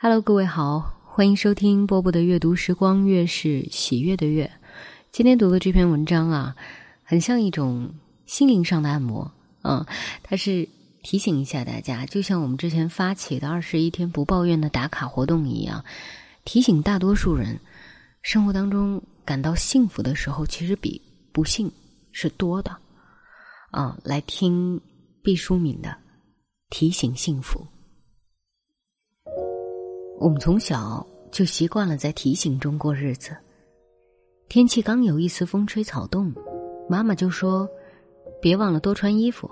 Hello，各位好，欢迎收听波波的阅读时光，月是喜悦的月。今天读的这篇文章啊，很像一种心灵上的按摩啊，它是提醒一下大家，就像我们之前发起的二十一天不抱怨的打卡活动一样，提醒大多数人，生活当中感到幸福的时候，其实比不幸是多的啊。来听毕淑敏的提醒幸福。我们从小就习惯了在提醒中过日子。天气刚有一丝风吹草动，妈妈就说：“别忘了多穿衣服。”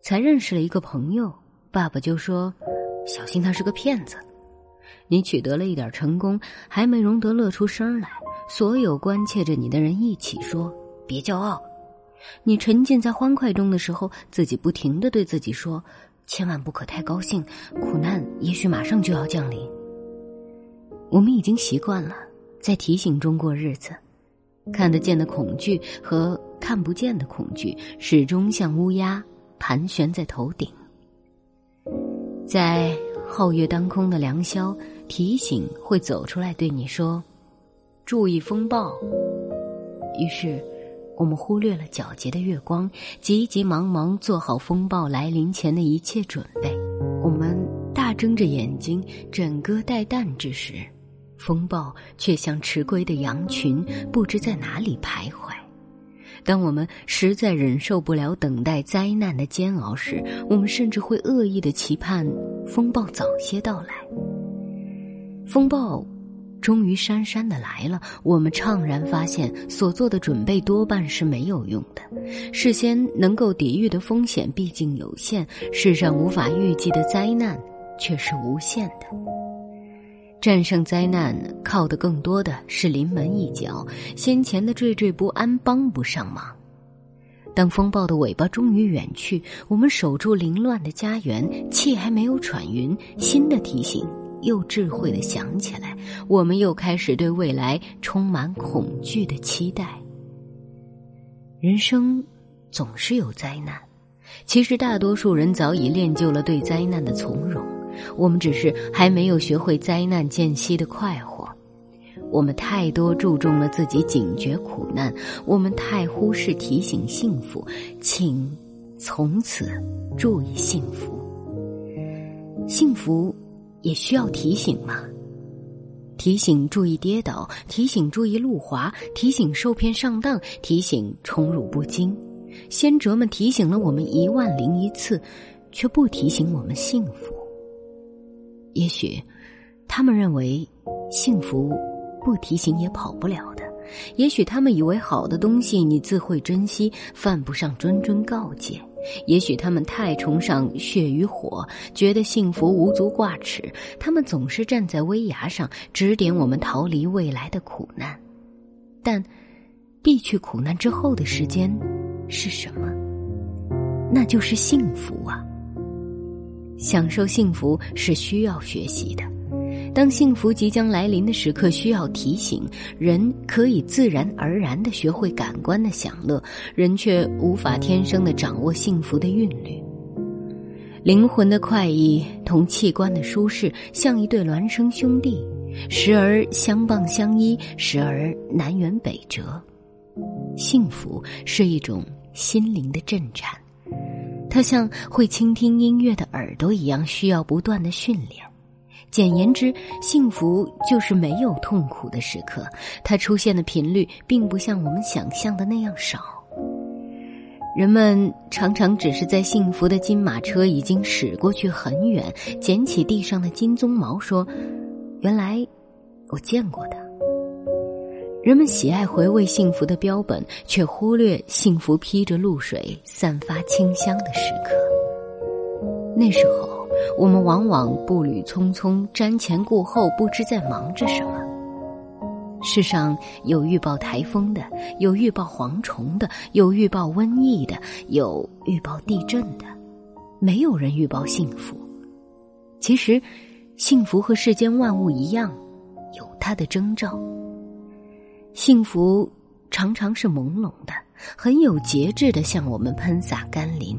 才认识了一个朋友，爸爸就说：“小心他是个骗子。”你取得了一点成功，还没容得乐出声来，所有关切着你的人一起说：“别骄傲。”你沉浸在欢快中的时候，自己不停的对自己说。千万不可太高兴，苦难也许马上就要降临。我们已经习惯了在提醒中过日子，看得见的恐惧和看不见的恐惧始终像乌鸦盘旋在头顶。在皓月当空的良宵，提醒会走出来对你说：“注意风暴。”于是。我们忽略了皎洁的月光，急急忙忙做好风暴来临前的一切准备。我们大睁着眼睛，枕戈待旦之时，风暴却像迟归的羊群，不知在哪里徘徊。当我们实在忍受不了等待灾难的煎熬时，我们甚至会恶意的期盼风暴早些到来。风暴。终于姗姗的来了，我们怅然发现，所做的准备多半是没有用的。事先能够抵御的风险毕竟有限，世上无法预计的灾难却是无限的。战胜灾难靠的更多的是临门一脚，先前的惴惴不安帮不上忙。当风暴的尾巴终于远去，我们守住凌乱的家园，气还没有喘匀，新的提醒。又智慧的想起来，我们又开始对未来充满恐惧的期待。人生总是有灾难，其实大多数人早已练就了对灾难的从容，我们只是还没有学会灾难间隙的快活。我们太多注重了自己警觉苦难，我们太忽视提醒幸福，请从此注意幸福。幸福。也需要提醒吗？提醒注意跌倒，提醒注意路滑，提醒受骗上当，提醒宠辱不惊。先哲们提醒了我们一万零一次，却不提醒我们幸福。也许，他们认为幸福不提醒也跑不了的。也许他们以为好的东西你自会珍惜，犯不上谆谆告诫。也许他们太崇尚血与火，觉得幸福无足挂齿。他们总是站在危崖上，指点我们逃离未来的苦难。但，避去苦难之后的时间是什么？那就是幸福啊！享受幸福是需要学习的。当幸福即将来临的时刻，需要提醒人可以自然而然的学会感官的享乐，人却无法天生的掌握幸福的韵律。灵魂的快意同器官的舒适，像一对孪生兄弟，时而相傍相依，时而南辕北辙。幸福是一种心灵的震颤，它像会倾听音乐的耳朵一样，需要不断的训练。简言之，幸福就是没有痛苦的时刻，它出现的频率并不像我们想象的那样少。人们常常只是在幸福的金马车已经驶过去很远，捡起地上的金鬃毛，说：“原来我见过的。”人们喜爱回味幸福的标本，却忽略幸福披着露水、散发清香的时刻。那时候。我们往往步履匆匆，瞻前顾后，不知在忙着什么。世上有预报台风的，有预报蝗虫的，有预报瘟疫的，有预报地震的，没有人预报幸福。其实，幸福和世间万物一样，有它的征兆。幸福常常是朦胧的，很有节制的向我们喷洒甘霖。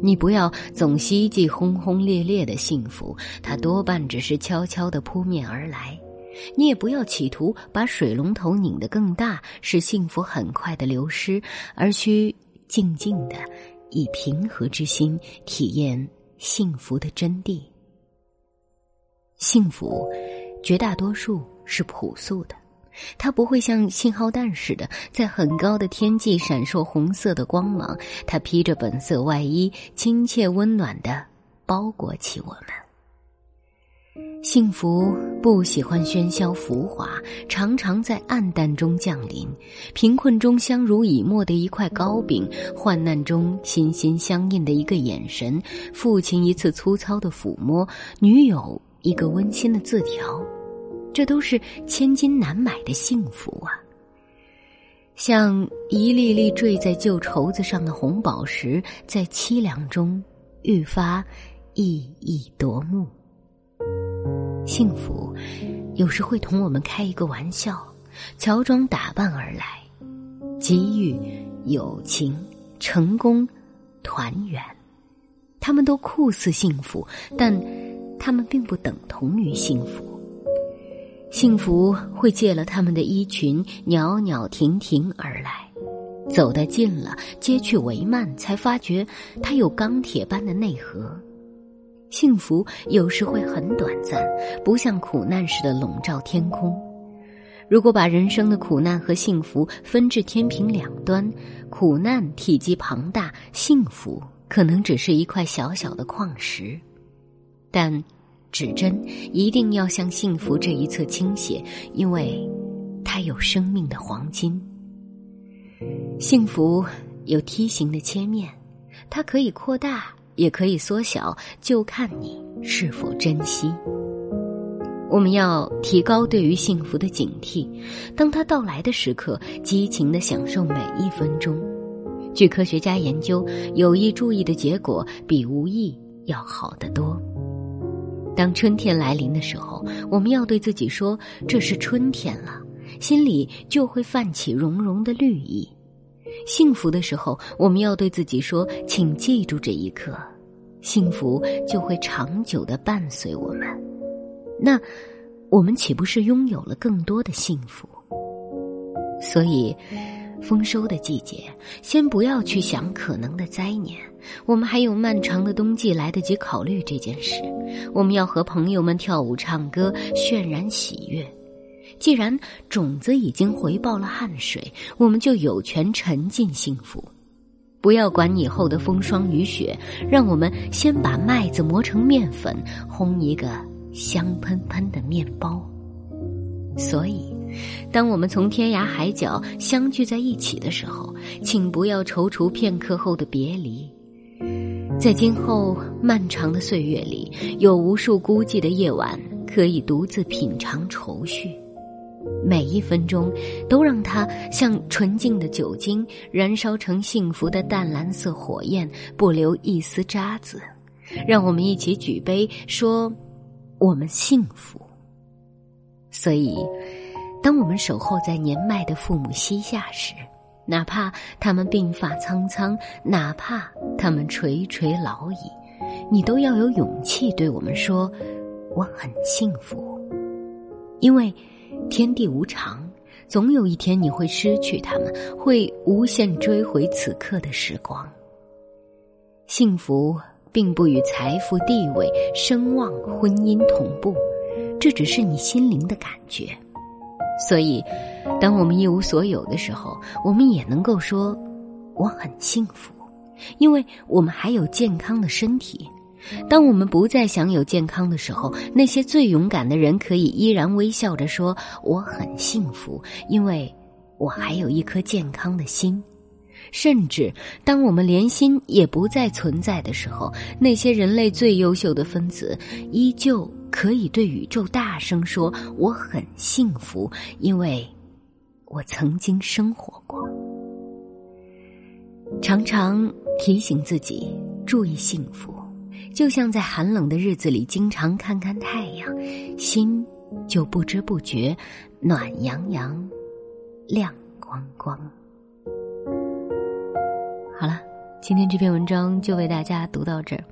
你不要总希冀轰轰烈烈的幸福，它多半只是悄悄的扑面而来。你也不要企图把水龙头拧得更大，使幸福很快的流失，而需静静的以平和之心体验幸福的真谛。幸福，绝大多数是朴素的。它不会像信号弹似的在很高的天际闪烁红色的光芒，它披着本色外衣，亲切温暖的包裹起我们。幸福不喜欢喧嚣浮华，常常在暗淡中降临。贫困中相濡以沫的一块糕饼，患难中心心相印的一个眼神，父亲一次粗糙的抚摸，女友一个温馨的字条。这都是千金难买的幸福啊！像一粒粒坠在旧绸子上的红宝石，在凄凉中愈发熠熠夺目。幸福有时会同我们开一个玩笑，乔装打扮而来，机遇、友情、成功、团圆，他们都酷似幸福，但他们并不等同于幸福。幸福会借了他们的衣裙，袅袅婷婷而来，走得近了，揭去帷幔，才发觉它有钢铁般的内核。幸福有时会很短暂，不像苦难似的笼罩天空。如果把人生的苦难和幸福分至天平两端，苦难体积庞大，幸福可能只是一块小小的矿石，但。指针一定要向幸福这一侧倾斜，因为它有生命的黄金。幸福有梯形的切面，它可以扩大，也可以缩小，就看你是否珍惜。我们要提高对于幸福的警惕，当它到来的时刻，激情的享受每一分钟。据科学家研究，有意注意的结果比无意要好得多。当春天来临的时候，我们要对自己说：“这是春天了”，心里就会泛起融融的绿意。幸福的时候，我们要对自己说：“请记住这一刻”，幸福就会长久的伴随我们。那，我们岂不是拥有了更多的幸福？所以。丰收的季节，先不要去想可能的灾年，我们还有漫长的冬季来得及考虑这件事。我们要和朋友们跳舞、唱歌，渲染喜悦。既然种子已经回报了汗水，我们就有权沉浸幸福。不要管以后的风霜雨雪，让我们先把麦子磨成面粉，烘一个香喷喷的面包。所以。当我们从天涯海角相聚在一起的时候，请不要踌躇片刻后的别离。在今后漫长的岁月里，有无数孤寂的夜晚可以独自品尝愁绪。每一分钟，都让它像纯净的酒精，燃烧成幸福的淡蓝色火焰，不留一丝渣子。让我们一起举杯，说我们幸福。所以。当我们守候在年迈的父母膝下时，哪怕他们鬓发苍苍，哪怕他们垂垂老矣，你都要有勇气对我们说：“我很幸福。”因为天地无常，总有一天你会失去他们，会无限追回此刻的时光。幸福并不与财富、地位、声望、婚姻同步，这只是你心灵的感觉。所以，当我们一无所有的时候，我们也能够说我很幸福，因为我们还有健康的身体。当我们不再享有健康的时候，那些最勇敢的人可以依然微笑着说我很幸福，因为我还有一颗健康的心。甚至当我们连心也不再存在的时候，那些人类最优秀的分子依旧。可以对宇宙大声说：“我很幸福，因为我曾经生活过。”常常提醒自己注意幸福，就像在寒冷的日子里经常看看太阳，心就不知不觉暖洋洋、亮光光。好了，今天这篇文章就为大家读到这儿，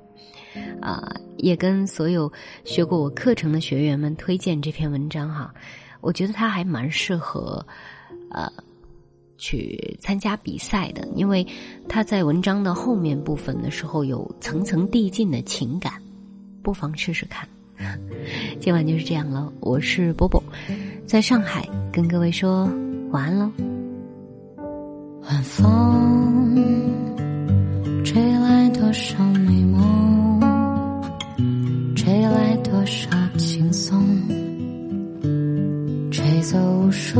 啊，也跟所有学过我课程的学员们推荐这篇文章哈。我觉得它还蛮适合，呃，去参加比赛的，因为它在文章的后面部分的时候有层层递进的情感，不妨试试看。今晚就是这样了，我是波波，在上海跟各位说晚安喽。晚风吹来多少美梦，吹来多少轻松，吹走无数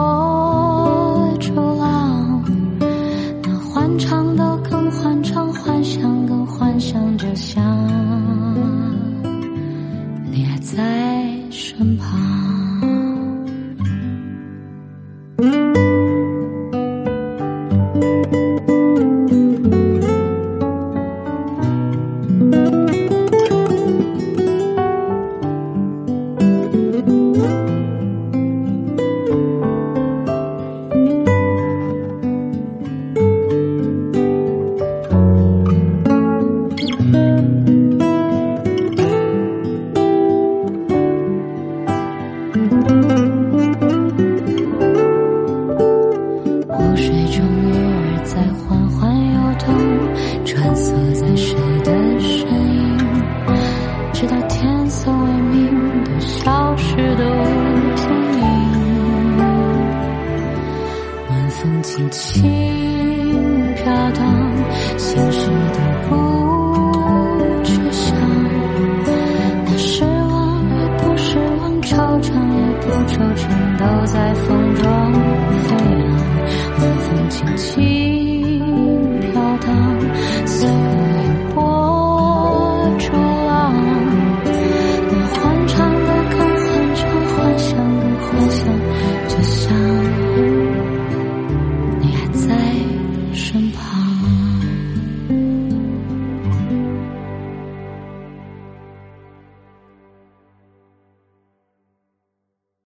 直到天色微明，都消失的无踪影。晚风轻轻飘荡，心事都不去想。那失望，不失望，惆怅也不惆怅，都在风中飞扬。晚风轻轻飘荡。